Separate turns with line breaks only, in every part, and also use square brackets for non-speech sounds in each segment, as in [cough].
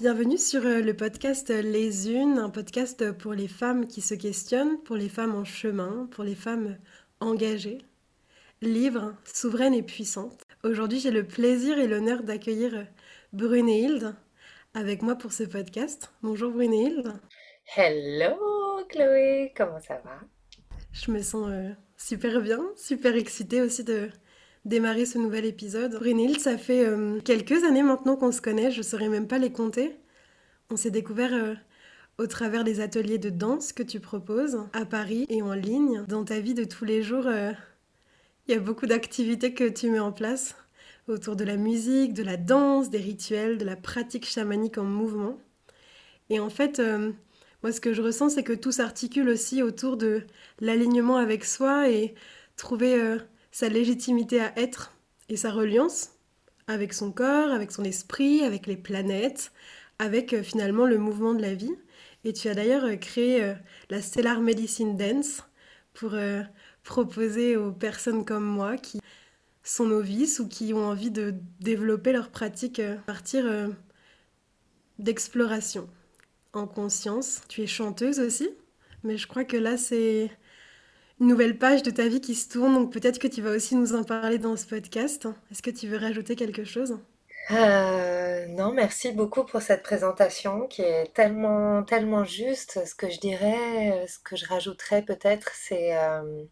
Bienvenue sur euh, le podcast Les Unes, un podcast pour les femmes qui se questionnent, pour les femmes en chemin, pour les femmes engagées, libres, souveraines et puissantes. Aujourd'hui, j'ai le plaisir et l'honneur d'accueillir euh, Brunéhilde avec moi pour ce podcast. Bonjour Brunéhilde.
Hello Chloé, comment ça va?
Je me sens euh, super bien, super excitée aussi de démarrer ce nouvel épisode. Brunhilde, ça fait euh, quelques années maintenant qu'on se connaît, je ne saurais même pas les compter. On s'est découvert euh, au travers des ateliers de danse que tu proposes à Paris et en ligne. Dans ta vie de tous les jours, euh, il y a beaucoup d'activités que tu mets en place autour de la musique, de la danse, des rituels, de la pratique chamanique en mouvement. Et en fait, moi ce que je ressens, c'est que tout s'articule aussi autour de l'alignement avec soi et trouver sa légitimité à être et sa reliance avec son corps, avec son esprit, avec les planètes, avec euh, finalement le mouvement de la vie. Et tu as d'ailleurs euh, créé euh, la Stellar Medicine Dance pour proposer aux personnes comme moi qui sont novices ou qui ont envie de développer leur pratique à partir d'exploration en conscience. Tu es chanteuse aussi, mais je crois que là c'est nouvelle page de ta vie qui se tourne, donc peut-être que tu vas aussi nous en parler dans ce podcast. Est-ce que tu veux rajouter quelque chose?
Euh, non, merci beaucoup pour cette présentation qui est tellement, tellement juste. Ce que je dirais, ce que je rajouterais peut-être, c'est euh,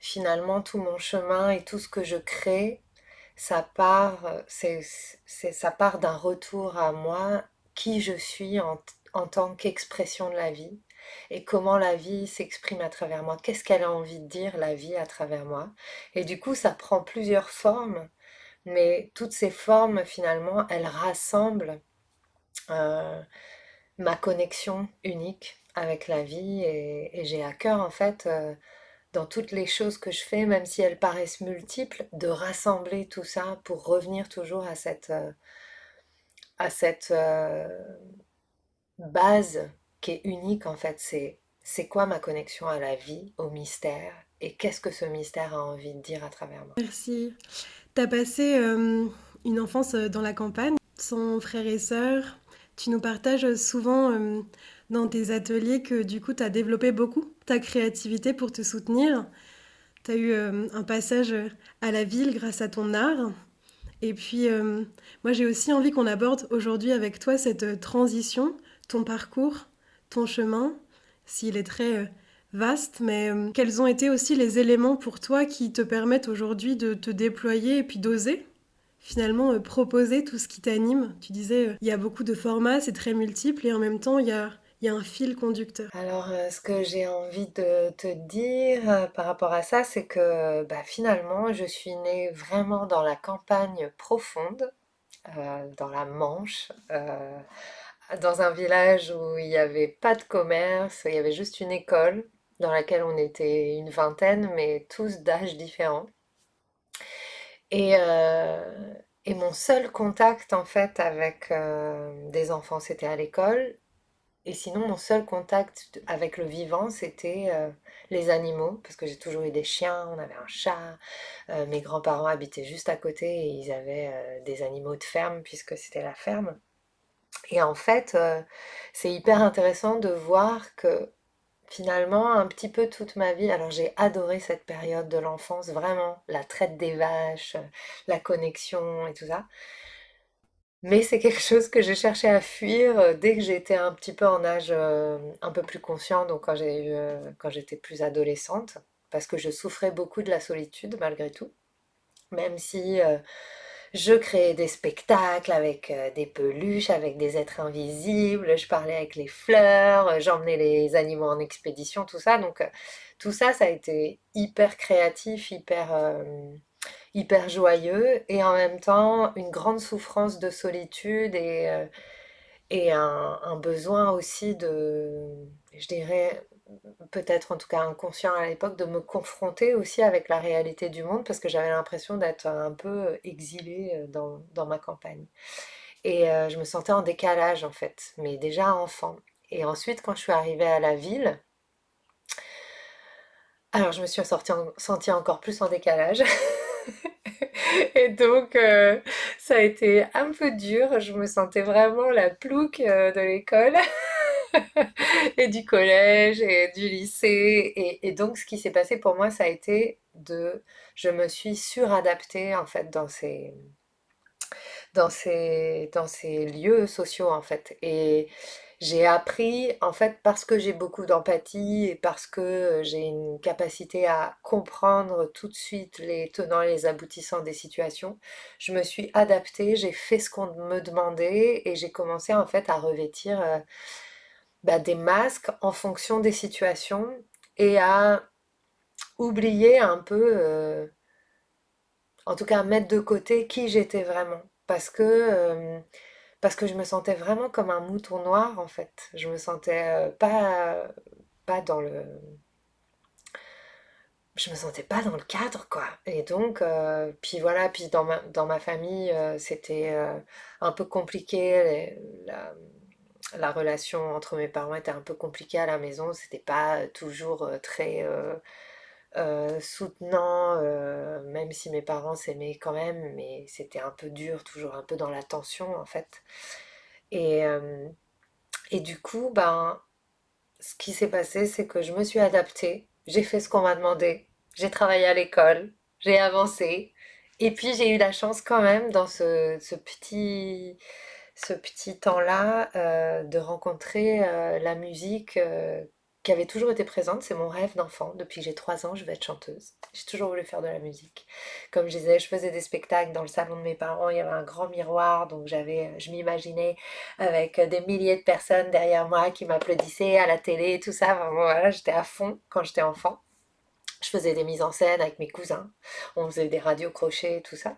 finalement tout mon chemin et tout ce que je crée, ça part, c'est, c'est, ça part d'un retour à moi, qui je suis en, en tant qu'expression de la vie et comment la vie s'exprime à travers moi, qu'est-ce qu'elle a envie de dire, la vie à travers moi? Et du coup, ça prend plusieurs formes, mais toutes ces formes, finalement, elles rassemblent euh, ma connexion unique avec la vie et, j'ai à cœur, en fait, euh, dans toutes les choses que je fais, même si elles paraissent multiples, de rassembler tout ça pour revenir toujours à cette, euh, à cette base qui est unique en fait, c'est c'est quoi ma connexion à la vie, au mystère, et qu'est-ce que ce mystère a envie de dire à travers moi?
Merci. Tu as passé euh, une enfance euh, dans la campagne, sans frères et sœurs? Tu nous partages souvent euh, dans tes ateliers que du coup tu as développé beaucoup ta créativité pour te soutenir. Tu as eu un passage à la ville grâce à ton art. Et puis, moi j'ai aussi envie qu'on aborde aujourd'hui avec toi cette transition, ton parcours ton chemin, s'il est très euh, vaste, mais euh, quels ont été aussi les éléments pour toi qui te permettent aujourd'hui de te déployer et puis d'oser finalement euh, proposer tout ce qui t'anime? Tu disais, il y a beaucoup de formats, c'est très multiple et en même temps, il y a, un fil conducteur.
Alors, ce que j'ai envie de te dire par rapport à ça, c'est que bah, finalement, je suis née vraiment dans la campagne profonde, dans la Manche dans un village où il n'y avait pas de commerce, il y avait juste une école dans laquelle on était une vingtaine, mais tous d'âges différents. Et, euh, mon seul contact en fait avec euh, des enfants, c'était à l'école. Et sinon, mon seul contact avec le vivant, c'était euh, les animaux, parce que j'ai toujours eu des chiens, on avait un chat, mes grands-parents habitaient juste à côté et ils avaient des animaux de ferme, puisque c'était la ferme. Et en fait, euh, c'est hyper intéressant de voir que finalement, un petit peu toute ma vie, alors j'ai adoré cette période de l'enfance, vraiment, la traite des vaches, la connexion et tout ça. Mais c'est quelque chose que j'ai cherché à fuir euh, dès que j'étais un petit peu en âge euh, un peu plus conscient, donc quand j'ai quand j'étais plus adolescente, parce que je souffrais beaucoup de la solitude malgré tout, même si je créais des spectacles avec euh, des peluches, avec des êtres invisibles, je parlais avec les fleurs, euh, j'emmenais les animaux en expédition, tout ça. Donc euh, tout ça, ça a été hyper créatif, hyper, hyper joyeux et en même temps une grande souffrance de solitude et, et un, besoin aussi de, je dirais, peut-être en tout cas inconscient à l'époque, de me confronter aussi avec la réalité du monde parce que j'avais l'impression d'être un peu exilée euh, dans, ma campagne. Et euh, je me sentais en décalage en fait, mais déjà enfant. Et ensuite, quand je suis arrivée à la ville, alors je me suis sentie encore plus en décalage. [laughs] Et donc, euh, ça a été un peu dur. Je me sentais vraiment la plouque euh, de l'école [laughs] [laughs] et du collège et du lycée. Et, donc, ce qui s'est passé pour moi, ça a été de... Je me suis suradaptée, en fait, dans ces, dans ces, dans ces lieux sociaux, en fait. Et j'ai appris, en fait, parce que j'ai beaucoup d'empathie et parce que j'ai une capacité à comprendre tout de suite les tenants et les aboutissants des situations, je me suis adaptée, j'ai fait ce qu'on me demandait et j'ai commencé en fait à revêtir euh, bah, des masques en fonction des situations et à oublier un peu, euh, en tout cas mettre de côté qui j'étais vraiment. Parce que euh, parce que je me sentais vraiment comme un mouton noir en fait. Je me sentais euh, pas, pas dans le. Je me sentais pas dans le cadre quoi. Et donc, puis voilà, puis dans ma, dans ma famille, c'était un peu compliqué. La relation entre mes parents était un peu compliquée à la maison. C'était pas toujours très euh, soutenant, euh, même si mes parents s'aimaient quand même, mais c'était un peu dur, toujours un peu dans la tension en fait. Et, euh, et du coup, ben, ce qui s'est passé, c'est que je me suis adaptée, j'ai fait ce qu'on m'a demandé, j'ai travaillé à l'école, j'ai avancé, et puis j'ai eu la chance quand même dans ce, ce petit, ce petit temps-là de rencontrer la musique qui avait toujours été présente. C'est mon rêve d'enfant. Depuis que j'ai 3 ans, je veux être chanteuse. J'ai toujours voulu faire de la musique. Comme je disais, je faisais des spectacles dans le salon de mes parents. Il y avait un grand miroir, donc j'avais, je m'imaginais avec des milliers de personnes derrière moi qui m'applaudissaient à la télé tout ça. J'étais à fond quand j'étais enfant. Je faisais des mises en scène avec mes cousins. On faisait des radios crochets et tout ça.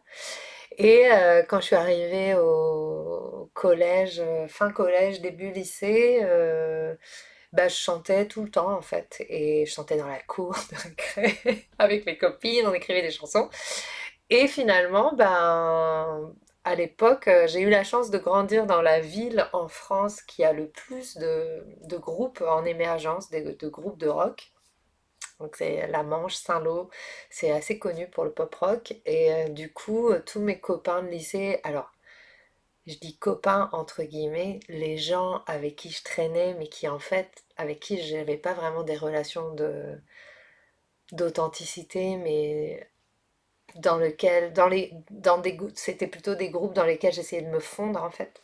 Et euh, quand je suis arrivée au collège, euh, fin collège, début lycée, euh, bah, je chantais tout le temps en fait. Et je chantais dans la cour de récré [laughs] avec mes copines, on écrivait des chansons. Et finalement, ben, à l'époque, j'ai eu la chance de grandir dans la ville en France qui a le plus de, de groupes en émergence, de, groupes de rock. Donc c'est la Manche, Saint-Lô, c'est assez connu pour le pop rock. Et euh, du coup, tous mes copains de lycée, alors je dis copains entre guillemets, les gens avec qui je traînais, mais qui en fait, avec qui je n'avais pas vraiment des relations d'authenticité, mais dans lequel, dans les, dans des, c'était plutôt des groupes dans lesquels j'essayais de me fondre en fait.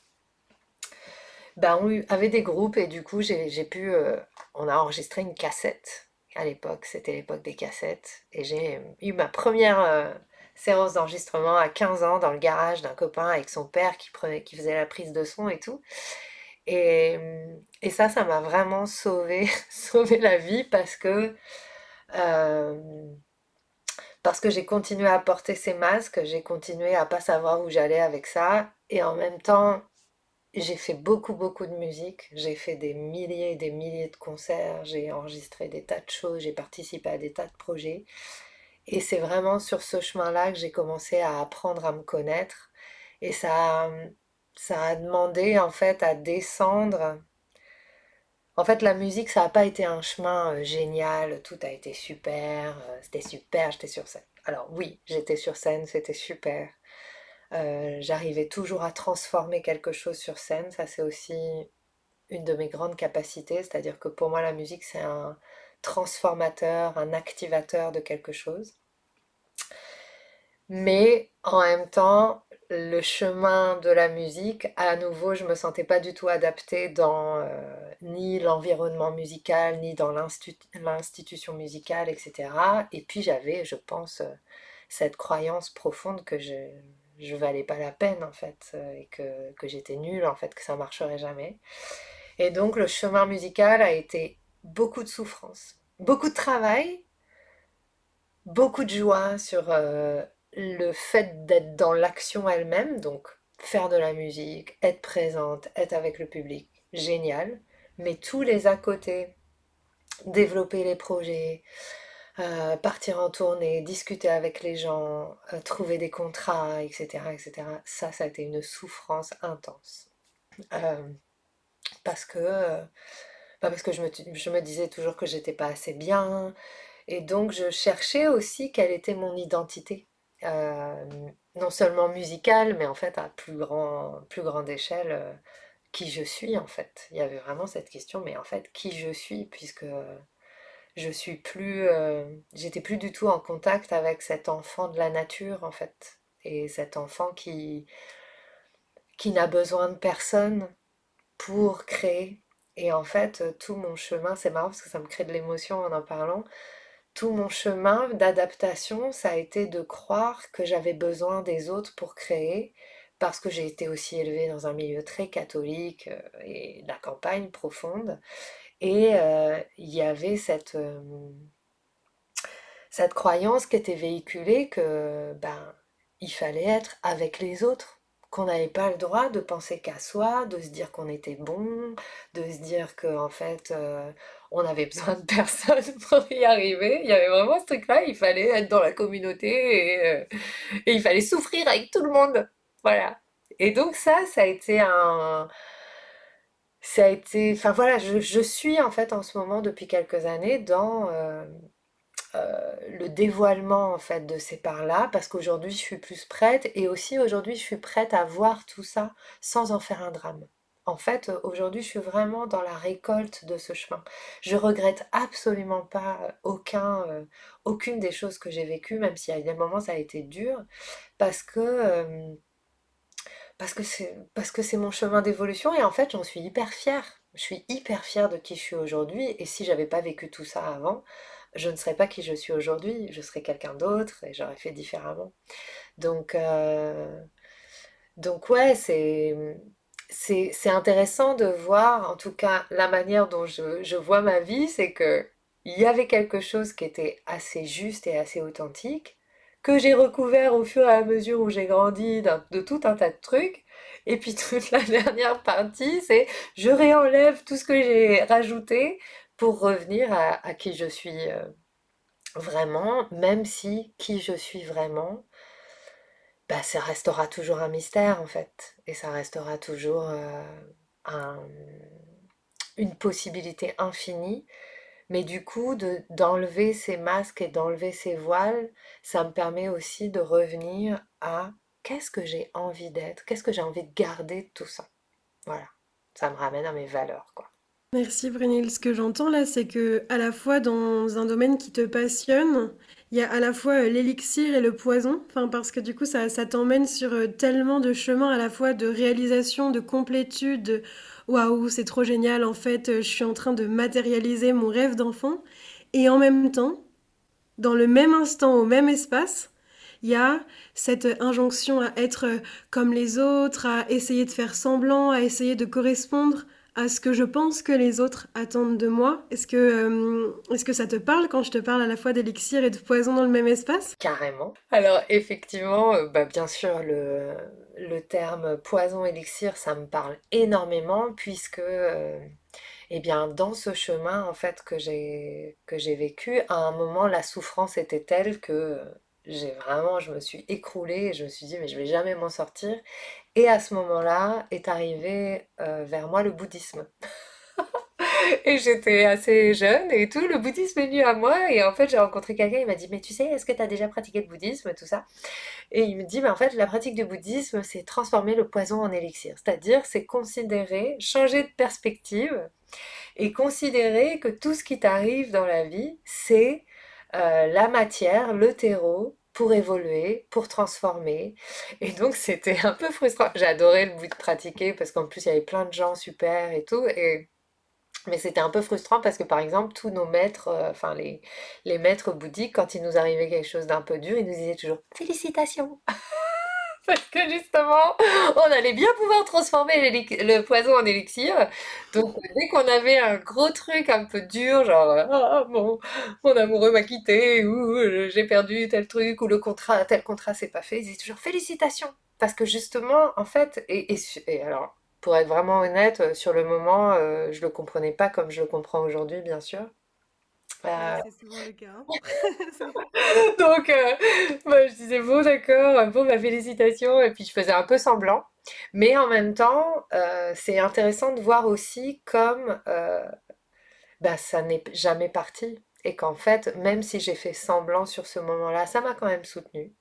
Ben, on avait des groupes et du coup j'ai pu, euh, on a enregistré une cassette à l'époque, c'était l'époque des cassettes et j'ai eu ma première euh, séance d'enregistrement à 15 ans dans le garage d'un copain avec son père qui, prenait, qui faisait la prise de son et tout. Et, et ça, ça m'a vraiment sauvé, [laughs] sauvé la vie parce que, euh, parce que j'ai continué à porter ces masques, j'ai continué à pas savoir où j'allais avec ça. Et en même temps, j'ai fait beaucoup, beaucoup de musique. J'ai fait des milliers et des milliers de concerts. J'ai enregistré des tas de choses. J'ai participé à des tas de projets. Et c'est vraiment sur ce chemin-là que j'ai commencé à apprendre à me connaître. Et ça, ça a demandé en fait à descendre. En fait, la musique, ça n'a pas été un chemin euh, génial, tout a été super, euh, c'était super, j'étais sur scène. Alors oui, j'étais sur scène, c'était super. Euh, j'arrivais toujours à transformer quelque chose sur scène, ça c'est aussi une de mes grandes capacités, c'est-à-dire que pour moi la musique c'est un, transformateur, un activateur de quelque chose. Mais en même temps, le chemin de la musique, à nouveau, je me sentais pas du tout adaptée dans euh, ni l'environnement musical, ni dans l'institution musicale, etc. Et puis j'avais, je pense, euh, cette croyance profonde que je je valais pas la peine en fait, euh, et que, que j'étais nulle en fait, que ça marcherait jamais. Et donc le chemin musical a été beaucoup de souffrance, beaucoup de travail, beaucoup de joie sur euh, le fait d'être dans l'action elle-même, donc faire de la musique, être présente, être avec le public, génial, mais tous les à côté, développer les projets, euh, partir en tournée, discuter avec les gens, euh, trouver des contrats, etc., etc. Ça, ça a été une souffrance intense. parce que parce que je me, je me disais toujours que j'étais pas assez bien. Et donc je cherchais aussi quelle était mon identité. non seulement musicale, mais en fait à plus, grand, plus grande échelle, qui je suis en fait. Il y avait vraiment cette question, mais en fait, qui je suis, puisque je suis plus, j'étais plus du tout en contact avec cet enfant de la nature en fait, et cet enfant qui, qui n'a besoin de personne pour créer. Et en fait, tout mon chemin, c'est marrant parce que ça me crée de l'émotion en en parlant, tout mon chemin d'adaptation, ça a été de croire que j'avais besoin des autres pour créer, parce que j'ai été aussi élevée dans un milieu très catholique euh, et la campagne profonde. Et euh, il y avait cette, euh, cette croyance qui était véhiculée que ben, il fallait être avec les autres qu'on n'avait pas le droit de penser qu'à soi, de se dire qu'on était bon, de se dire qu'en en fait euh, on avait besoin de [laughs] personne pour y arriver. Il y avait vraiment ce truc-là, il fallait être dans la communauté et, et, il fallait souffrir avec tout le monde. Voilà. Et donc ça, ça a été un... Ça a été... Enfin voilà, je, suis en fait en ce moment depuis quelques années dans... Euh, euh, le dévoilement en fait de ces parts-là parce qu'aujourd'hui je suis plus prête et aussi aujourd'hui je suis prête à voir tout ça sans en faire un drame. En fait, aujourd'hui, je suis vraiment dans la récolte de ce chemin. Je regrette absolument pas euh, aucune des choses que j'ai vécues, même si à des moments ça a été dur, parce que parce que c'est mon chemin d'évolution et en fait, j'en suis hyper fière. Je suis hyper fière de qui je suis aujourd'hui et si j'avais pas vécu tout ça avant, je ne serais pas qui je suis aujourd'hui, je serais quelqu'un d'autre et j'aurais fait différemment. Donc, euh, donc ouais, c'est, c'est, intéressant de voir, en tout cas, la manière dont je, je vois ma vie, c'est que il y avait quelque chose qui était assez juste et assez authentique, que j'ai recouvert au fur et à mesure où j'ai grandi de tout un tas de trucs. Et puis toute la [laughs] dernière partie, c'est je réenlève tout ce que j'ai rajouté pour revenir à, qui je suis euh, vraiment, même si qui je suis vraiment, bah, ça restera toujours un mystère en fait, et ça restera toujours euh, une possibilité infinie. Mais du coup, d'enlever ces masques et d'enlever ces voiles, ça me permet aussi de revenir à qu'est-ce que j'ai envie d'être, qu'est-ce que j'ai envie de garder de tout ça. Voilà, ça me ramène à mes valeurs, quoi.
Merci Brunil. Ce que j'entends là, c'est que à la fois dans un domaine qui te passionne, il y a à la fois euh, l'élixir et le poison, enfin parce que du coup ça, ça t'emmène sur euh, tellement de chemins à la fois de réalisation, de complétude, waouh, c'est trop génial, en fait, euh, je suis en train de matérialiser mon rêve d'enfant, et en même temps, dans le même instant, au même espace, il y a cette injonction à être comme les autres, à essayer de faire semblant, à essayer de correspondre à ce que je pense que les autres attendent de moi. Est-ce que, euh, est-ce que ça te parle quand je te parle à la fois d'élixir et de poison dans le même espace?
Carrément. Alors effectivement, euh, bah, bien sûr, le, le terme poison-élixir, ça me parle énormément puisque... Euh, eh bien, dans ce chemin en fait que j'ai que j'ai vécu, à un moment la souffrance était telle que j'ai vraiment, je me suis écroulée et je me suis dit mais je vais jamais m'en sortir. Et à ce moment-là est arrivé euh, vers moi le bouddhisme. [laughs] et j'étais assez jeune et tout, le bouddhisme est venu à moi et en fait j'ai rencontré quelqu'un, il m'a dit mais tu sais, est-ce que tu as déjà pratiqué le bouddhisme, tout ça? Et il me dit mais en fait la pratique du bouddhisme c'est transformer le poison en élixir, c'est-à-dire c'est considérer, changer de perspective et considérer que tout ce qui t'arrive dans la vie c'est euh, la matière, le terreau, pour évoluer, pour transformer. Et donc [laughs] c'était un peu frustrant. J'adorais le bout de pratiquer parce qu'en plus il y avait plein de gens super et tout. Et... Mais c'était un peu frustrant parce que par exemple tous nos maîtres, euh, enfin les, les maîtres bouddhiques, quand il nous arrivait quelque chose d'un peu dur, ils nous disaient toujours félicitations. [laughs] [laughs] parce que justement, on allait bien pouvoir transformer le poison en élixir. Donc dès qu'on avait un gros truc un peu dur, genre ah, mon, mon amoureux m'a quitté ou euh, j'ai perdu tel truc ou le contrat tel contrat s'est pas fait, ils disaient toujours félicitations parce que justement en fait et, et, alors pour être vraiment honnête euh, sur le moment, euh, je le comprenais pas comme je le comprends aujourd'hui bien sûr.
Euh, c'est souvent le cas. Hein. [laughs] [laughs]
Donc, euh, bah, je disais, bon, d'accord, bon, ma félicitation. Et puis, je faisais un peu semblant. Mais en même temps, euh, c'est intéressant de voir aussi comme bah, ça n'est jamais parti. Et qu'en fait, même si j'ai fait semblant sur ce moment-là, ça m'a quand même soutenu.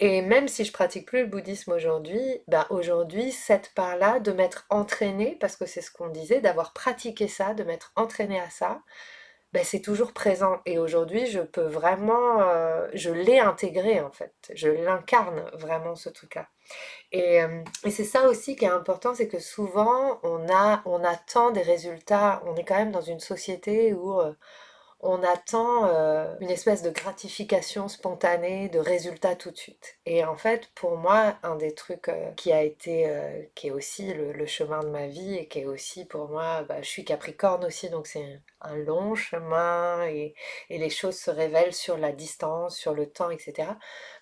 Et même si je pratique plus le bouddhisme aujourd'hui, ben aujourd'hui, cette part-là de m'être entraînée, parce que c'est ce qu'on disait, d'avoir pratiqué ça, de m'être entraînée à ça, ben c'est toujours présent. Et aujourd'hui, je peux vraiment, euh, je l'ai intégré en fait. Je l'incarne vraiment ce truc-là. Et, euh, et c'est ça aussi qui est important, c'est que souvent, on a, on attend des résultats. On est quand même dans une société où euh, on attend une espèce de gratification spontanée, de résultats tout de suite. Et en fait, pour moi, un des trucs qui a été, qui est aussi le, chemin de ma vie et qui est aussi pour moi, bah, je suis Capricorne aussi, donc c'est un long chemin et, les choses se révèlent sur la distance, sur le temps, etc.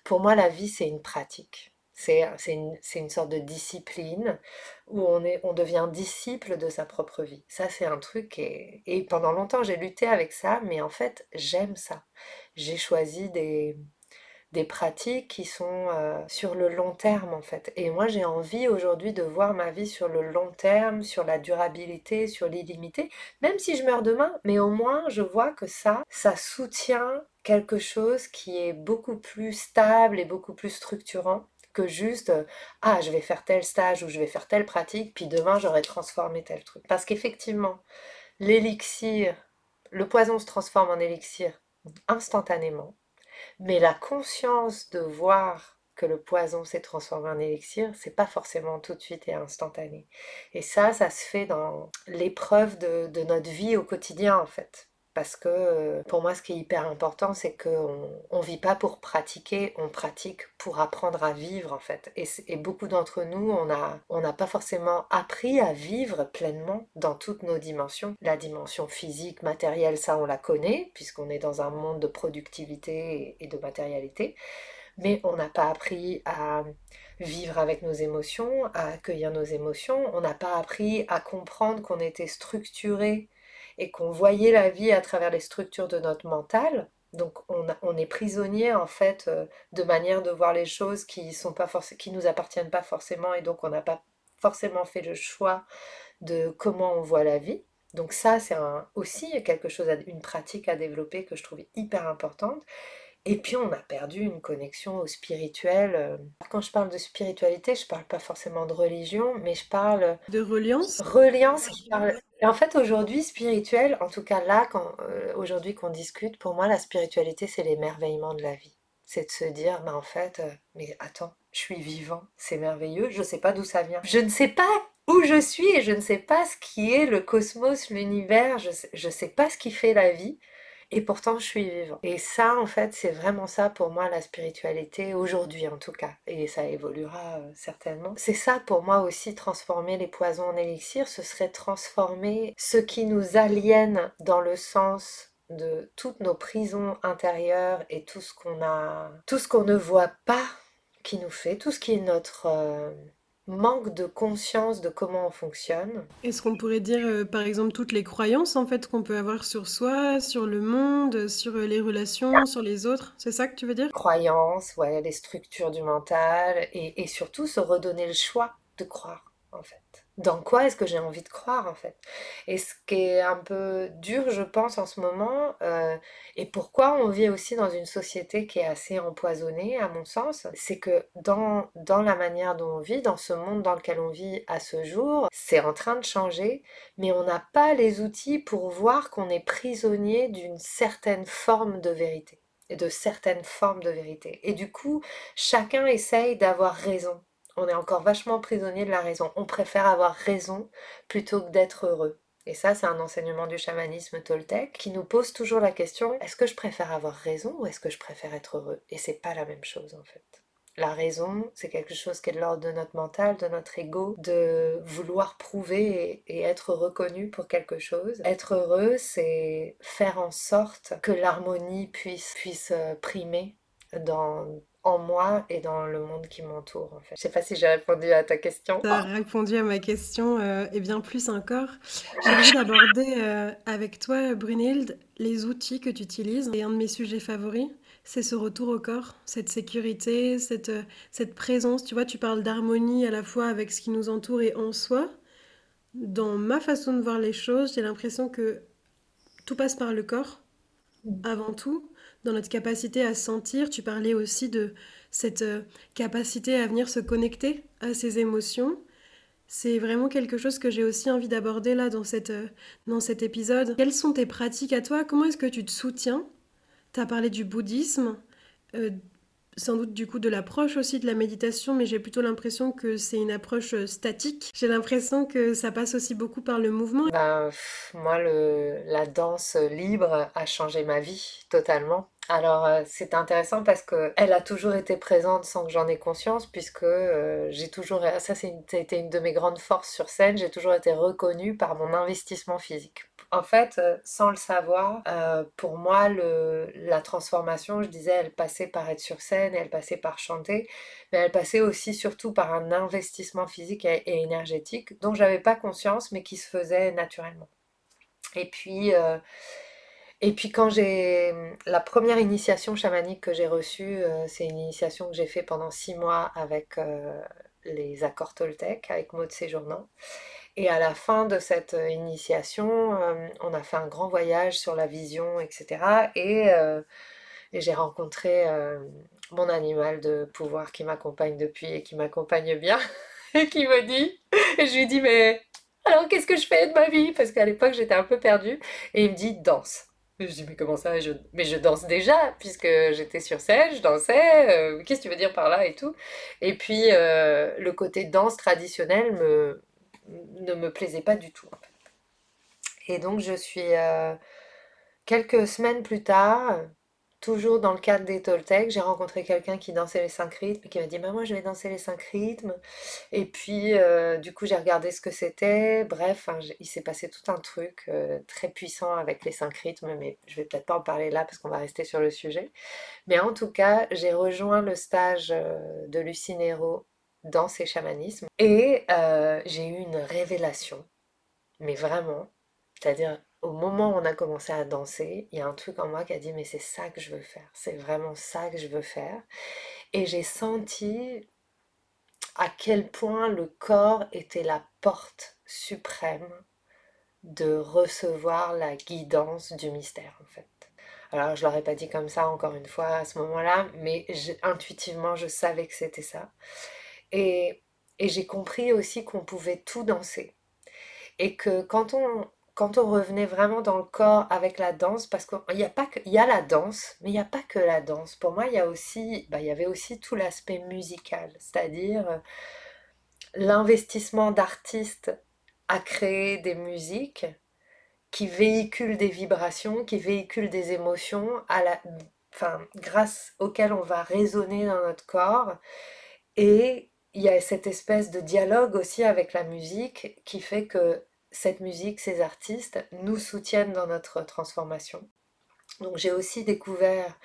Pour moi, la vie, c'est une pratique. C'est une, une, sorte de discipline où on, est, on devient disciple de sa propre vie. Ça, c'est un truc et, et pendant longtemps, j'ai lutté avec ça, mais en fait, j'aime ça. J'ai choisi des, des pratiques qui sont euh, sur le long terme, en fait. Et moi, j'ai envie aujourd'hui de voir ma vie sur le long terme, sur la durabilité, sur l'illimité, même si je meurs demain, mais au moins, je vois que ça, ça soutient quelque chose qui est beaucoup plus stable et beaucoup plus structurant que juste euh, ah je vais faire tel stage ou je vais faire telle pratique puis demain j'aurai transformé tel truc parce qu'effectivement l'élixir le poison se transforme en élixir instantanément mais la conscience de voir que le poison s'est transformé en élixir, c'est pas forcément tout de suite et instantané. Et ça, ça se fait dans l'épreuve de, de notre vie au quotidien en fait. Parce que euh, pour moi, ce qui est hyper important, c'est qu'on ne vit pas pour pratiquer, on pratique pour apprendre à vivre en fait. Et, beaucoup d'entre nous, on n'a on pas forcément appris à vivre pleinement dans toutes nos dimensions. La dimension physique, matérielle, ça on la connaît, puisqu'on est dans un monde de productivité et de matérialité. Mais on n'a pas appris à vivre avec nos émotions, à accueillir nos émotions. On n'a pas appris à comprendre qu'on était structuré et qu'on voyait la vie à travers les structures de notre mental. Donc on, est prisonnier en fait euh, de manière de voir les choses qui sont pas qui nous appartiennent pas forcément et donc on n'a pas forcément fait le choix de comment on voit la vie. Donc ça c'est aussi quelque chose, une pratique à développer que je trouve hyper importante. Et puis on a perdu une connexion au spirituel. Euh. Quand je parle de spiritualité, je parle pas forcément de religion, mais je parle
de reliance?
Reliance qui parle. Et en fait, aujourd'hui, spirituel, en tout cas là, euh, aujourd'hui qu'on discute, pour moi, la spiritualité, c'est l'émerveillement de la vie. C'est de se dire, bah en fait, euh, mais attends, je suis vivant, c'est merveilleux, je ne sais pas d'où ça vient. Je ne sais pas où je suis et je ne sais pas ce qui est le cosmos, l'univers, je ne sais pas ce qui fait la vie et pourtant je suis vivant. Et ça, en fait, c'est vraiment ça pour moi la spiritualité aujourd'hui en tout cas, et ça évoluera euh, certainement. C'est ça pour moi aussi transformer les poisons en élixir, ce serait transformer ce qui nous aliène dans le sens de toutes nos prisons intérieures et tout ce qu'on a, tout ce qu'on ne voit pas qui nous fait, tout ce qui est notre euh, manque de conscience de comment on fonctionne.
Est-ce qu'on pourrait dire, euh, par exemple, toutes les croyances en fait qu'on peut avoir sur soi, sur le monde, sur euh, les relations, sur les autres? C'est ça que tu veux dire?
Croyances, ouais, les structures du mental et, et surtout se redonner le choix de croire en fait dans quoi est-ce que j'ai envie de croire en fait? Et ce qui est un peu dur, je pense, en ce moment, euh, et pourquoi on vit aussi dans une société qui est assez empoisonnée, à mon sens, c'est que dans, dans la manière dont on vit, dans ce monde dans lequel on vit à ce jour, c'est en train de changer, mais on n'a pas les outils pour voir qu'on est prisonnier d'une certaine forme de vérité et de certaines formes de vérité. Et du coup, chacun essaye d'avoir raison on est encore vachement prisonnier de la raison. On préfère avoir raison plutôt que d'être heureux. Et ça, c'est un enseignement du chamanisme toltèque qui nous pose toujours la question est-ce que je préfère avoir raison ou est-ce que je préfère être heureux? Et c'est pas la même chose en fait. La raison, c'est quelque chose qui est de l'ordre de notre mental, de notre ego, de vouloir prouver et, être reconnu pour quelque chose. Être heureux, c'est faire en sorte que l'harmonie puisse, puisse euh, primer dans, en moi et dans le monde qui m'entoure en fait. Je sais pas si j'ai répondu à ta question.
Tu as répondu à ma question euh, et bien plus encore. J'ai envie d'aborder euh, avec toi Brunhilde les outils que tu utilises. Et un de mes sujets favoris, c'est ce retour au corps, cette sécurité, cette, euh, cette présence. Tu vois, tu parles d'harmonie à la fois avec ce qui nous entoure et en soi. Dans ma façon de voir les choses, j'ai l'impression que tout passe par le corps, mm. avant tout dans notre capacité à sentir. Tu parlais aussi de cette euh, capacité à venir se connecter à ses émotions. C'est vraiment quelque chose que j'ai aussi envie d'aborder là dans, cette, euh, dans cet épisode. Quelles sont tes pratiques à toi? Comment est-ce que tu te soutiens? Tu as parlé du bouddhisme, euh, sans doute du coup de l'approche aussi de la méditation, mais j'ai plutôt l'impression que c'est une approche statique. J'ai l'impression que ça passe aussi beaucoup par le mouvement.
Ben, moi, la danse libre a changé ma vie totalement. Alors euh, c'est intéressant parce que elle a toujours été présente sans que j'en ai conscience puisque euh, j'ai toujours ça c'est une, une de mes grandes forces sur scène. J'ai toujours été reconnue par mon investissement physique. En fait euh, sans le savoir pour moi le, la transformation je disais elle passait par être sur scène elle passait par chanter mais elle passait aussi surtout par un investissement physique et, et énergétique dont j'avais pas conscience mais qui se faisait naturellement. Et puis et puis quand j'ai la première initiation chamanique que j'ai reçue, euh, c'est une initiation que j'ai fait pendant six mois avec euh, les accords Toltec, avec Maud Séjournant. Et à la fin de cette euh, initiation, on a fait un grand voyage sur la vision, etc. Et, et j'ai rencontré mon animal de pouvoir qui m'accompagne depuis et qui m'accompagne bien [laughs] et qui me dit, et je lui dis mais alors qu'est-ce que je fais de ma vie? Parce qu'à l'époque j'étais un peu perdue. Et il me dit danse. Je dis, mais comment ça. Mais je danse déjà, puisque j'étais sur scène, je dansais, euh, qu'est-ce que tu veux dire par là et tout. Et puis, euh, le côté danse traditionnel me... ne me plaisait pas du tout. Et donc, je suis, euh, quelques semaines plus tard, Toujours dans le cadre des Toltecs, j'ai rencontré quelqu'un qui dansait les cinq rythmes et qui m'a dit bah, Moi, je vais danser les cinq rythmes. Et puis, euh, du coup, j'ai regardé ce que c'était. Bref, il s'est passé tout un truc euh, très puissant avec les cinq rythmes, mais je vais peut-être pas en parler là parce qu'on va rester sur le sujet. Mais en tout cas, j'ai rejoint le stage euh, de Lucie Nero dans ses chamanismes et j'ai eu une révélation, mais vraiment, c'est-à-dire au moment où on a commencé à danser, il y a un truc en moi qui a dit mais c'est ça que je veux faire, c'est vraiment ça que je veux faire. Et j'ai senti à quel point le corps était la porte suprême de recevoir la guidance du mystère en fait. Alors je l'aurais pas dit comme ça encore une fois à ce moment-là, mais intuitivement je savais que c'était ça. Et, et j'ai compris aussi qu'on pouvait tout danser. Et que quand on, quand on revenait vraiment dans le corps avec la danse, parce qu'il y a pas que, il y a la danse, mais il n'y a pas que la danse. Pour moi, il y a aussi, bah, il y avait aussi tout l'aspect musical, c'est-à-dire euh, l'investissement d'artistes à créer des musiques qui véhiculent des vibrations, qui véhiculent des émotions, grâce auxquelles on va résonner dans notre corps. Et il y a cette espèce de dialogue aussi avec la musique qui fait que cette musique, ces artistes nous soutiennent dans notre transformation. Donc j'ai aussi découvert,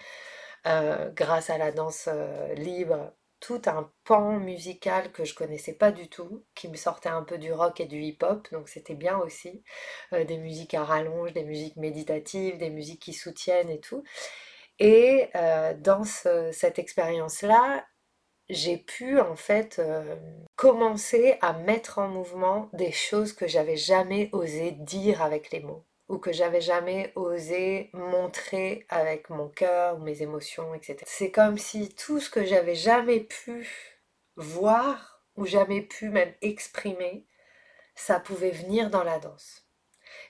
euh, grâce à la danse euh, libre, tout un pan musical que je connaissais pas du tout, qui me sortait un peu du rock et du hip-hop, donc c'était bien aussi. Euh, des musiques à rallonge, des musiques méditatives, des musiques qui soutiennent et tout. Et dans cette expérience-là, j'ai pu en fait euh, commencer à mettre en mouvement des choses que j'avais jamais osé dire avec les mots ou que j'avais jamais osé montrer avec mon cœur ou mes émotions, etc. C'est comme si tout ce que j'avais jamais pu voir ou jamais pu même exprimer, ça pouvait venir dans la danse.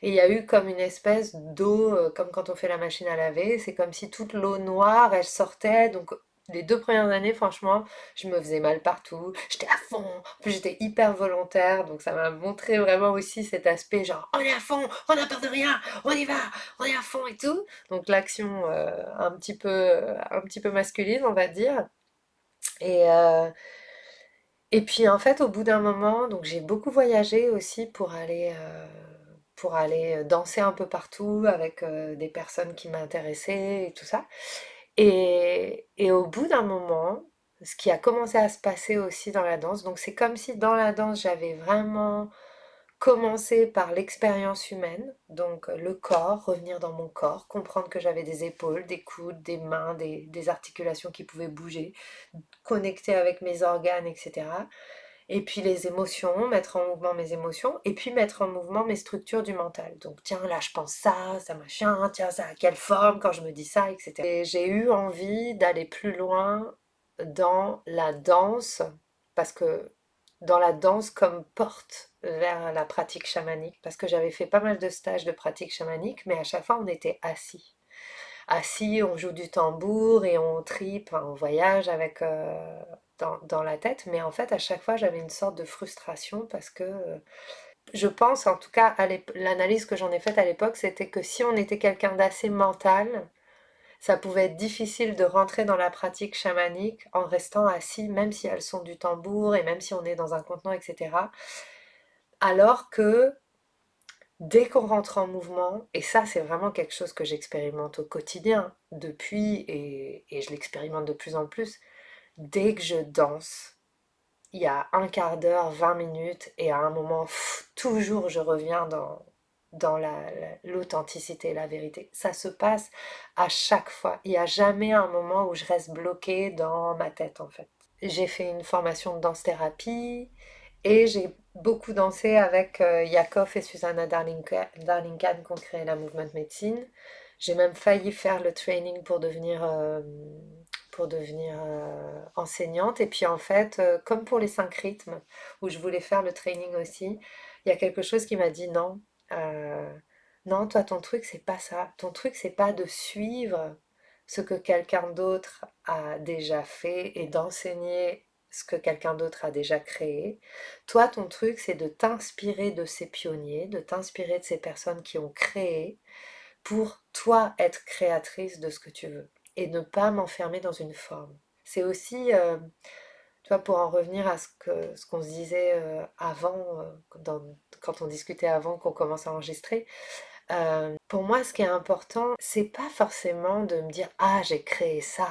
Et il y a eu comme une espèce d'eau, euh, comme quand on fait la machine à laver, c'est comme si toute l'eau noire, elle sortait, donc les deux premières années, franchement, je me faisais mal partout. J'étais à fond. En plus, j'étais hyper volontaire. Donc, ça m'a montré vraiment aussi cet aspect genre, on est à fond, on n'a peur de rien, on y va, on est à fond et tout. Donc, l'action euh, un, petit peu, un petit peu masculine, on va dire. Et, euh, et puis, en fait, au bout d'un moment, donc j'ai beaucoup voyagé aussi pour aller. Euh, pour aller danser un peu partout avec des personnes qui m'intéressaient et tout ça. Et, au bout d'un moment, ce qui a commencé à se passer aussi dans la danse, donc c'est comme si dans la danse j'avais vraiment commencé par l'expérience humaine, donc le corps, revenir dans mon corps, comprendre que j'avais des épaules, des coudes, des mains, des, des, articulations qui pouvaient bouger, connecter avec mes organes, etc. et puis les émotions, mettre en mouvement mes émotions, et puis mettre en mouvement mes structures du mental. Donc tiens, là je pense ça, ça machin, tiens, ça a quelle forme quand je me dis ça, etc. Et j'ai eu envie d'aller plus loin dans la danse, parce que dans la danse comme porte vers la pratique chamanique, parce que j'avais fait pas mal de stages de pratique chamanique, mais à chaque fois on était assis. Assis, on joue du tambour et on tripe, on voyage avec euh, dans, la tête, mais en fait à chaque fois j'avais une sorte de frustration parce que euh, je pense en tout cas l'analyse que j'en ai faite à l'époque, c'était que si on était quelqu'un d'assez mental, ça pouvait être difficile de rentrer dans la pratique chamanique en restant assis, même si elles sont du tambour et même si on est dans un contenant, etc. Alors que dès qu'on rentre en mouvement, et ça c'est vraiment quelque chose que j'expérimente au quotidien depuis, et, je l'expérimente de plus en plus, dès que je danse, il y a un quart d'heure, 20 minutes, et à un moment, toujours je reviens dans, dans l'authenticité, la, la, vérité. Ça se passe à chaque fois. Il n'y a jamais un moment où je reste bloquée dans ma tête en fait. J'ai fait une formation de danse-thérapie et j'ai beaucoup dansé avec euh, Yakov et Susanna Darlington qui ont créé la Movement Medicine. J'ai même failli faire le training pour devenir, euh, pour devenir euh, enseignante. Et puis en fait, comme pour les cinq rythmes, où je voulais faire le training aussi, il y a quelque chose qui m'a dit non, euh, non, toi, ton truc, c'est pas ça. Ton truc, c'est pas de suivre ce que quelqu'un d'autre a déjà fait et d'enseigner ce que quelqu'un d'autre a déjà créé. Toi, ton truc, c'est de t'inspirer de ces pionniers, de t'inspirer de ces personnes qui ont créé pour toi être créatrice de ce que tu veux et ne pas m'enfermer dans une forme. C'est aussi, euh, tu vois, pour en revenir à ce qu'on ce qu'on se disait euh, avant, dans, quand on discutait avant qu'on commence à enregistrer, euh, pour moi, ce qui est important, c'est pas forcément de me dire ah j'ai créé ça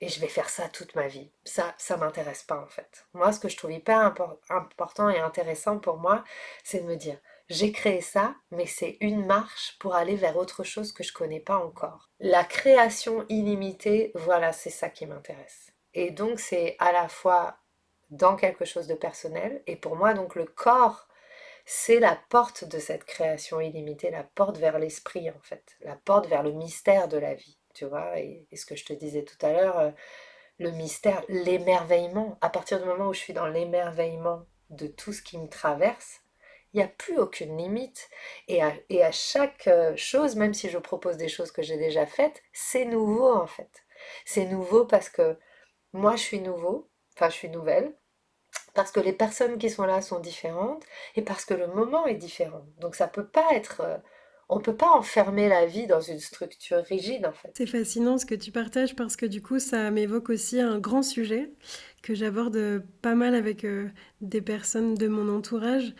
et je vais faire ça toute ma vie. Ça, ça m'intéresse pas en fait. Moi, ce que je trouve hyper important et intéressant pour moi, c'est de me dire j'ai créé ça, mais c'est une marche pour aller vers autre chose que je connais pas encore. La création illimitée, voilà, c'est ça qui m'intéresse. Et donc c'est à la fois dans quelque chose de personnel et pour moi donc le corps c'est la porte de cette création illimitée, la porte vers l'esprit en fait, la porte vers le mystère de la vie, tu vois, et, ce que je te disais tout à l'heure, euh, le mystère, l'émerveillement, à partir du moment où je suis dans l'émerveillement de tout ce qui me traverse, il n'y a plus aucune limite. Et à, chaque euh, chose, même si je propose des choses que j'ai déjà faites, c'est nouveau en fait. C'est nouveau parce que moi je suis nouveau, enfin je suis nouvelle, parce que les personnes qui sont là sont différentes et parce que le moment est différent. Donc ça peut pas être euh, on peut pas enfermer la vie dans une structure rigide en fait.
C'est fascinant ce que tu partages parce que du coup ça m'évoque aussi un grand sujet que j'aborde pas mal avec euh, des personnes de mon entourage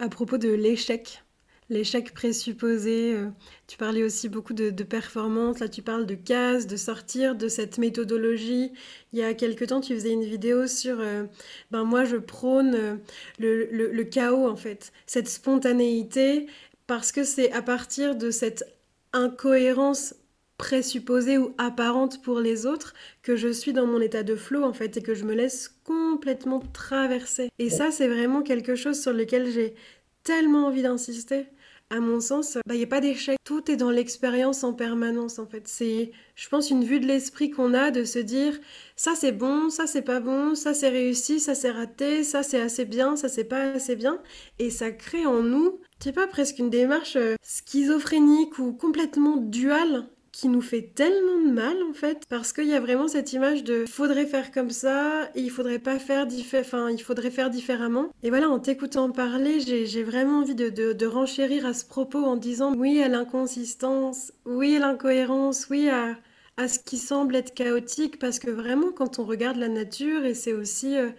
à propos de l'échec l'échec présupposé. Euh, tu parlais aussi beaucoup de, performance. Là, tu parles de cases, de sortir de cette méthodologie. Il y a quelque temps, tu faisais une vidéo sur. Euh, ben, moi, je prône euh, le, chaos, en fait. Cette spontanéité, parce que c'est à partir de cette incohérence présupposée ou apparente pour les autres que je suis dans mon état de flow en fait et que je me laisse complètement traverser. Et ça c'est vraiment quelque chose sur lequel j'ai tellement envie d'insister à mon sens, il bah, n'y a pas d'échec. Tout est dans l'expérience en permanence, en fait. C'est, je pense, une vue de l'esprit qu'on a de se dire ça c'est bon, ça c'est pas bon, ça c'est réussi, ça c'est raté, ça c'est assez bien, ça c'est pas assez bien. Et ça crée en nous, je sais pas, presque une démarche euh, schizophrénique ou complètement duale qui nous fait tellement de mal en fait parce qu'il y a vraiment cette image de faudrait faire comme ça et il faudrait pas faire il faudrait faire différemment et voilà en t'écoutant parler j'ai vraiment envie de, de, renchérir à ce propos en disant oui à l'inconsistance oui à l'incohérence oui à, à ce qui semble être chaotique parce que vraiment quand on regarde la nature et c'est aussi euh,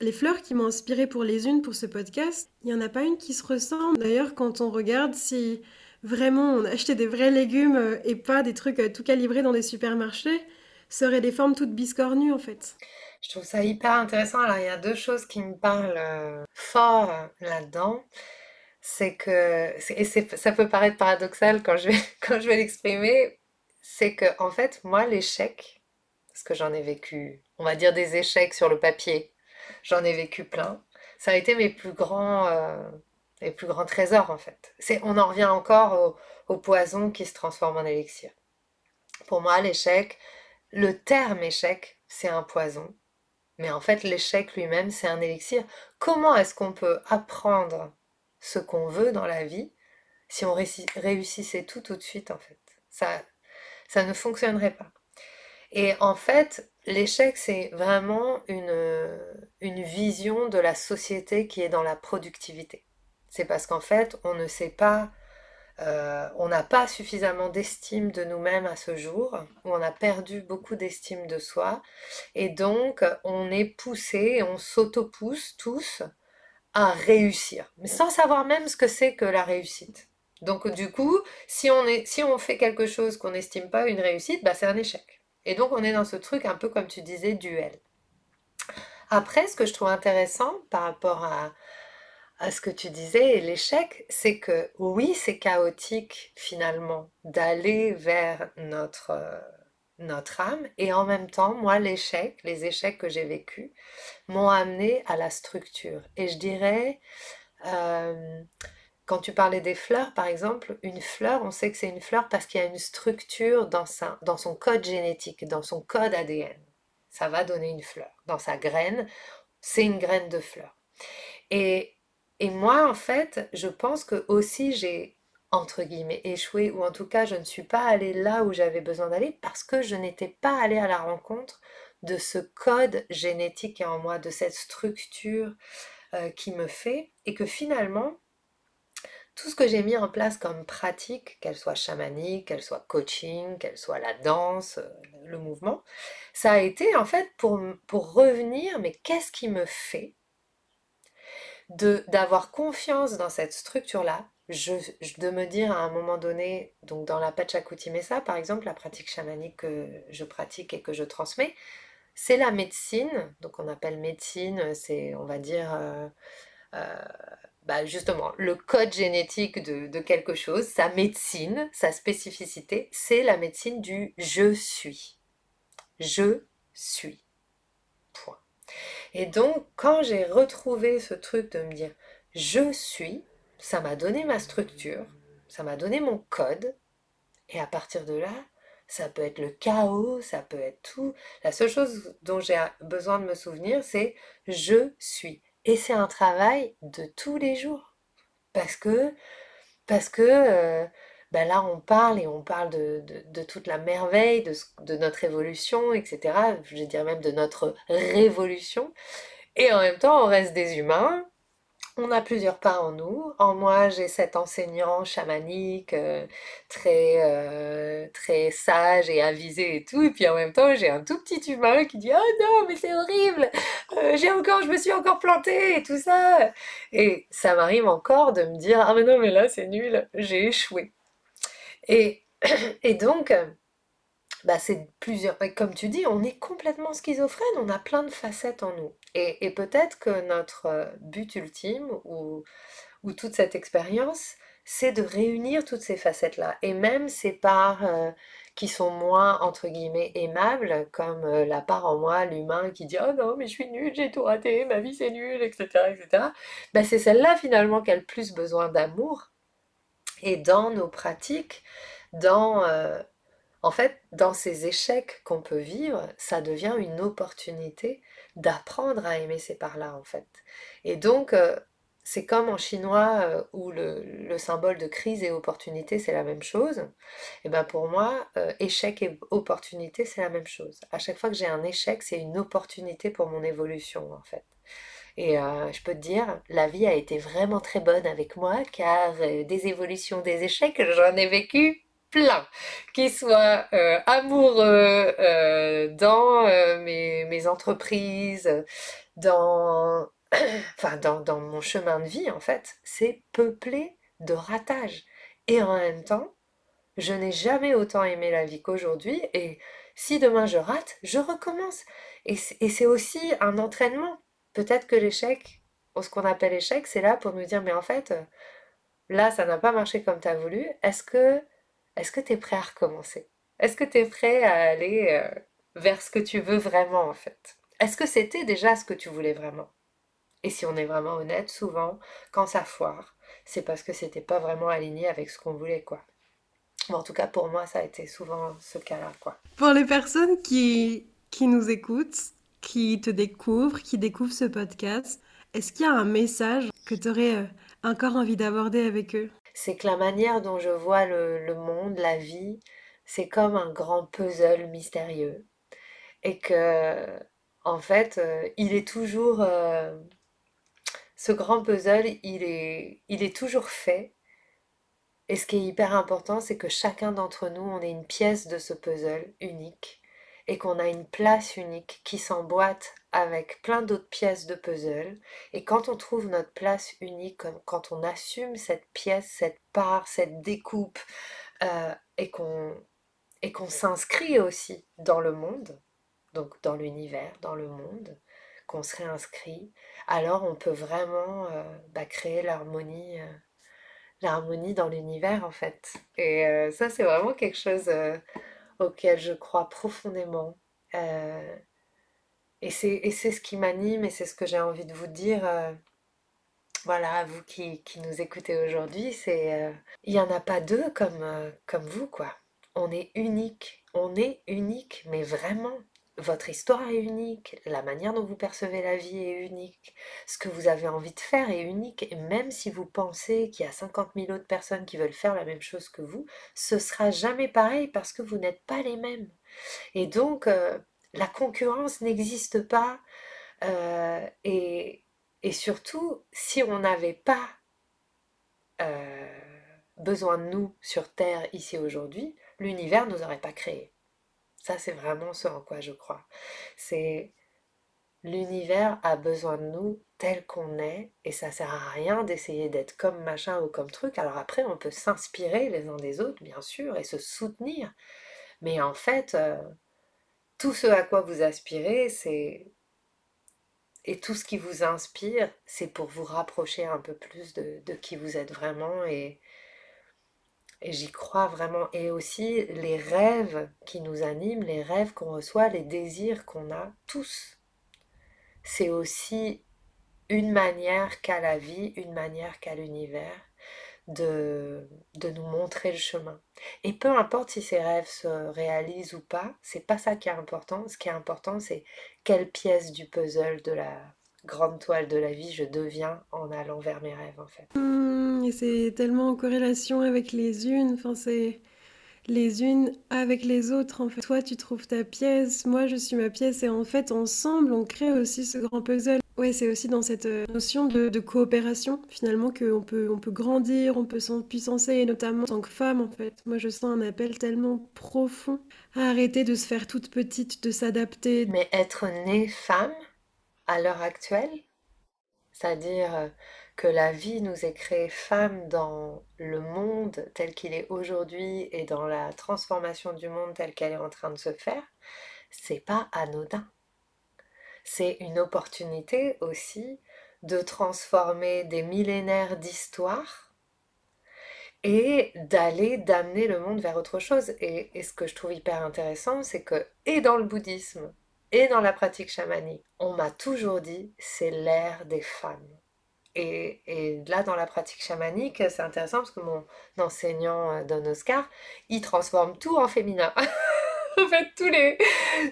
les fleurs qui m'ont inspiré pour les unes pour ce podcast, il n'y en a pas une qui se ressemble. D'ailleurs, quand on regarde si vraiment on achetait des vrais légumes euh, et pas des trucs euh, tout calibrés dans des supermarchés, seraient des formes toutes biscornues en fait.
Je trouve ça hyper intéressant. Alors il y a deux choses qui me parlent euh, fort là-dedans. C'est que, et ça peut paraître paradoxal quand je vais, [laughs] quand je vais l'exprimer, c'est que en fait moi l'échec, parce que j'en ai vécu, on va dire des échecs sur le papier, j'en ai vécu plein. ça a été mes plus grands, les plus grands trésors en fait. C'est, on en revient encore au, poison qui se transforme en élixir. Pour moi, l'échec, le terme échec, c'est un poison. Mais en fait, l'échec lui-même, c'est un élixir. Comment est-ce qu'on peut apprendre ce qu'on veut dans la vie si on réussissait tout tout de suite, en fait? Ça, ça ne fonctionnerait pas. Et en fait, l'échec, c'est vraiment une vision de la société qui est dans la productivité. C'est parce qu'en fait, on ne sait pas euh, on n'a pas suffisamment d'estime de nous-mêmes à ce jour, ou on a perdu beaucoup d'estime de soi, et donc on est poussé, on s'auto-pousse tous à réussir, mais sans savoir même ce que c'est que la réussite. Donc du coup, si on, est, si on fait quelque chose qu'on n'estime pas une réussite, bah, c'est un échec. Et donc on est dans ce truc un peu comme tu disais, duel. Après, ce que je trouve intéressant par rapport à, à ce que tu disais, l'échec, c'est que oui, c'est chaotique finalement d'aller vers notre, euh, notre âme, et en même temps, moi, l'échec, les échecs que j'ai vécus, m'ont amené à la structure. Et je dirais, euh, quand tu parlais des fleurs, par exemple, une fleur, on sait que c'est une fleur parce qu'il y a une structure dans, sa, dans son code génétique, dans son code ADN. Ça va donner une fleur. Dans sa graine, c'est une graine de fleur. Et et moi, en fait, je pense que aussi j'ai, entre guillemets, échoué, ou en tout cas, je ne suis pas allée là où j'avais besoin d'aller parce que je n'étais pas allée à la rencontre de ce code génétique en moi, de cette structure euh, qui me fait, et que finalement, tout ce que j'ai mis en place comme pratique, qu'elle soit chamanique, qu'elle soit coaching, qu'elle soit la danse, euh, le mouvement, ça a été en fait pour, revenir, mais qu'est-ce qui me fait d'avoir confiance dans cette structure-là, de me dire à un moment donné, donc dans la Pachakuti Mesa par exemple, la pratique chamanique que je pratique et que je transmets, c'est la médecine, donc on appelle médecine, c'est on va dire euh, euh, bah justement le code génétique de, quelque chose, sa médecine, sa spécificité, c'est la médecine du je suis. Je suis. Et donc, quand j'ai retrouvé ce truc de me dire je suis, ça m'a donné ma structure, ça m'a donné mon code, et à partir de là, ça peut être le chaos, ça peut être tout. La seule chose dont j'ai besoin de me souvenir, c'est je suis. Et c'est un travail de tous les jours. Parce que, parce que euh, ben là on parle et on parle de, toute la merveille, de, notre évolution, etc. Je dirais même de notre révolution. Et en même temps, on reste des humains. On a plusieurs parts en nous. En moi, j'ai cet enseignant chamanique, euh, très, euh, très sage et avisé et tout. Et puis en même temps, j'ai un tout petit humain qui dit Oh non, mais c'est horrible euh, J'ai encore, je me suis encore planté et tout ça. Et ça m'arrive encore de me dire Ah non, mais là, c'est nul, j'ai échoué. [clears throat] Et, donc, bah c'est plusieurs. Comme tu dis, on est complètement schizophrène, on a plein de facettes en nous. Et, peut-être que notre euh, but ultime ou, ou toute cette expérience, c'est de réunir toutes ces facettes-là. Et même ces parts euh, qui sont moins, entre guillemets, aimables, comme euh, la part en moi, l'humain, qui dit « Oh non, mais je suis nul, j'ai tout raté, ma vie c'est nul, etc. etc. Bah, c'est celle-là finalement qui a le plus besoin d'amour et dans nos pratiques, dans, euh, en fait, dans ces échecs qu'on peut vivre, ça devient une opportunité d'apprendre à aimer ces parts-là, en fait. Et donc, euh, c'est comme en chinois euh, où le, symbole de crise et opportunité, c'est la même chose. Et ben pour moi, échec et opportunité, c'est la même chose. À chaque fois que j'ai un échec, c'est une opportunité pour mon évolution, en fait. Et euh, je peux te dire, la vie a été vraiment très bonne avec moi car euh, des évolutions, des échecs, j'en ai vécu plein. Qu'ils soient euh, amoureux dans mes, entreprises, dans, [clears throat] enfin, dans mon chemin de vie en fait, c'est peuplé de ratages. Et en même temps, je n'ai jamais autant aimé la vie qu'aujourd'hui et si demain je rate, je recommence. Et c'est aussi un entraînement peut-être que l'échec, ou ce qu'on appelle échec, c'est là pour nous dire, mais en fait, euh, là, ça n'a pas marché comme tu as voulu. Est-ce que est-ce que tu es prêt à recommencer? Est-ce que tu es prêt à aller euh, vers ce que tu veux vraiment, en fait? Est-ce que c'était déjà ce que tu voulais vraiment? Et si on est vraiment honnête, souvent, quand ça foire, c'est parce que c'était pas vraiment aligné avec ce qu'on voulait, quoi. en tout cas, pour moi, ça a été souvent ce cas-là, quoi.
Pour les personnes qui, qui nous écoutent, qui te découvrent, qui découvrent ce podcast, est-ce qu'il y a un message que tu aurais euh, encore envie d'aborder avec eux?
C'est que la manière dont je vois le, monde, la vie, c'est comme un grand puzzle mystérieux. Et que, en fait, euh, il est toujours... Euh, ce grand puzzle, il est, il est toujours fait. Et ce qui est hyper important, c'est que chacun d'entre nous, on est une pièce de ce puzzle unique et qu'on a une place unique qui s'emboîte avec plein d'autres pièces de puzzle. Et quand on trouve notre place unique, quand on assume cette pièce, cette part, cette découpe, euh, et qu'on et qu'on s'inscrit aussi dans le monde, donc dans l'univers, dans le monde, qu'on se réinscrit, alors on peut vraiment euh, bah, créer l'harmonie, euh, l'harmonie dans l'univers en fait. Et ça c'est vraiment quelque chose auquel je crois profondément. Euh, et c'est ce qui m'anime et c'est ce que j'ai envie de vous dire. Euh, voilà, à vous qui, qui nous écoutez aujourd'hui, c'est euh, il n'y en a pas deux comme, comme vous, quoi. On est unique, on est unique, mais vraiment votre histoire est unique, la manière dont vous percevez la vie est unique, ce que vous avez envie de faire est unique, et même si vous pensez qu'il y a 50 000 autres personnes qui veulent faire la même chose que vous, ce sera jamais pareil parce que vous n'êtes pas les mêmes. Et donc, euh, la concurrence n'existe pas, euh, et, surtout, si on n'avait pas euh, besoin de nous sur Terre ici aujourd'hui, l'univers ne nous aurait pas créés. Ça, c'est vraiment ce en quoi je crois. C'est l'univers a besoin de nous tel qu'on est et ça sert à rien d'essayer d'être comme machin ou comme truc. Alors après, on peut s'inspirer les uns des autres, bien sûr, et se soutenir. Mais en fait, euh, tout ce à quoi vous aspirez, c'est et tout ce qui vous inspire, c'est pour vous rapprocher un peu plus de, de qui vous êtes vraiment et, j'y crois vraiment. Et aussi les rêves qui nous animent, les rêves qu'on reçoit, les désirs qu'on a tous. C'est aussi une manière qu'a la vie, une manière qu'a l'univers de, de nous montrer le chemin. Et peu importe si ces rêves se réalisent ou pas, c'est pas ça qui est important. Ce qui est important, c'est quelle pièce du puzzle de la grande toile de la vie je deviens en allant vers mes rêves en fait.
Et c'est tellement en corrélation avec les unes, enfin c'est les unes avec les autres en fait. Toi tu trouves ta pièce, moi je suis ma pièce et en fait ensemble on crée aussi ce grand puzzle. Ouais, c'est aussi dans cette euh, notion de, coopération finalement qu'on peut, on peut grandir, on peut s'empuissancer et notamment en tant que femme en fait. Moi je sens un appel tellement profond à arrêter de se faire toute petite, de s'adapter.
Mais être née femme à l'heure actuelle, c'est-à-dire euh, que la vie nous est créée femme dans le monde tel qu'il est aujourd'hui et dans la transformation du monde telle qu'elle est en train de se faire, c'est pas anodin. C'est une opportunité aussi de transformer des millénaires d'histoire et d'aller, d'amener le monde vers autre chose. Et, et, ce que je trouve hyper intéressant, c'est que, et dans le bouddhisme, et dans la pratique chamanique, on m'a toujours dit c'est l'ère des femmes. Et, là, dans la pratique chamanique, c'est intéressant parce que mon enseignant euh, Don Oscar, il transforme tout en féminin. [laughs] en fait, tous les,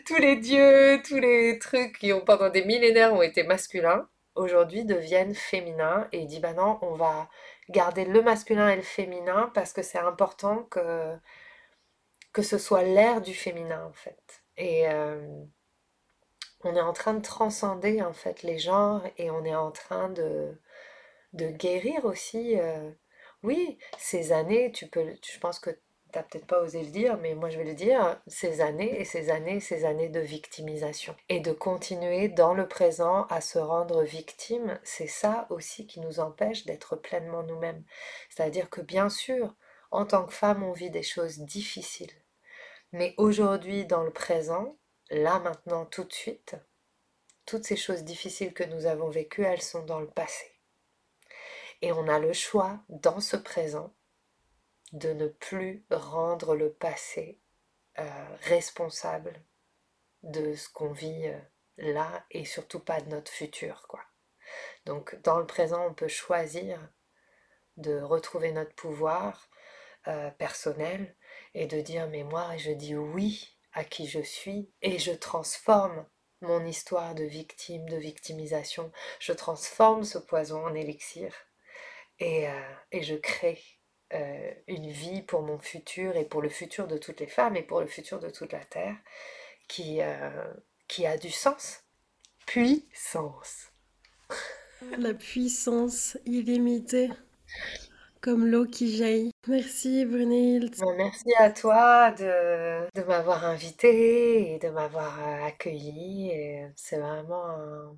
tous les dieux, tous les trucs qui ont pendant des millénaires ont été masculins, aujourd'hui deviennent féminins. Et il dit, bah non, on va garder le masculin et le féminin parce que c'est important que, que ce soit l'ère du féminin, en fait. Et, euh, on est en train de transcender en fait les genres et on est en train de, de guérir aussi. Euh, oui, ces années, tu peux, je pense que tu n'as peut-être pas osé le dire, mais moi je vais le dire, ces années et ces années, ces années de victimisation. Et de continuer dans le présent à se rendre victime, c'est ça aussi qui nous empêche d'être pleinement nous-mêmes. C'est-à-dire que bien sûr, en tant que femme, on vit des choses difficiles. Mais aujourd'hui, dans le présent, là maintenant tout de suite, toutes ces choses difficiles que nous avons vécues, elles sont dans le passé. Et on a le choix, dans ce présent, de ne plus rendre le passé euh, responsable de ce qu'on vit euh, là et surtout pas de notre futur, quoi. Donc dans le présent, on peut choisir de retrouver notre pouvoir euh, personnel et de dire mais moi je dis oui à qui je suis et je transforme mon histoire de victime, de victimisation, je transforme ce poison en élixir et, euh, et je crée euh, une vie pour mon futur et pour le futur de toutes les femmes et pour le futur de toute la Terre qui, qui a du sens. Puissance.
La puissance illimitée, comme l'eau qui jaillit. Merci Brunhilde.
Merci à toi de, de m'avoir invité et de m'avoir euh, accueilli. C'est vraiment un,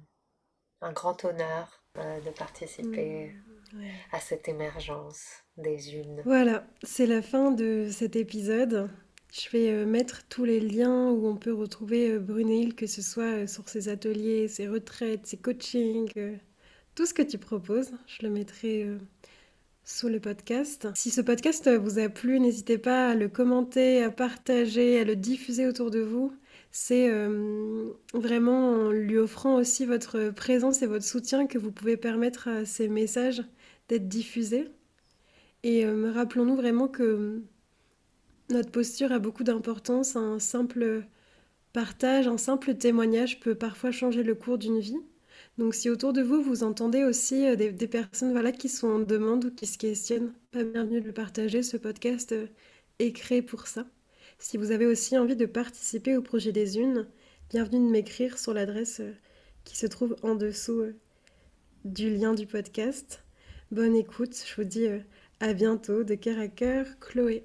un, grand honneur euh, de participer mmh, ouais. à cette émergence des unes.
Voilà, c'est la fin de cet épisode. Je vais euh, mettre tous les liens où on peut retrouver euh, Brunhilde, que ce soit euh, sur ses ateliers, ses retraites, ses coachings, tout ce que tu proposes. Je le mettrai sous le podcast. Si ce podcast vous a plu, n'hésitez pas à le commenter, à partager, à le diffuser autour de vous. C'est vraiment en lui offrant aussi votre présence et votre soutien que vous pouvez permettre à ces messages d'être diffusés. Et rappelons-nous vraiment que notre posture a beaucoup d'importance. Un simple partage, un simple témoignage peut parfois changer le cours d'une vie. Donc si autour de vous, vous entendez aussi euh, des, personnes voilà, qui sont en demande ou qui se questionnent, pas bienvenue de le partager. Ce podcast euh, est créé pour ça. Si vous avez aussi envie de participer au projet des unes, bienvenue de m'écrire sur l'adresse euh, qui se trouve en dessous du lien du podcast. Bonne écoute, je vous dis à bientôt de cœur à cœur, Chloé.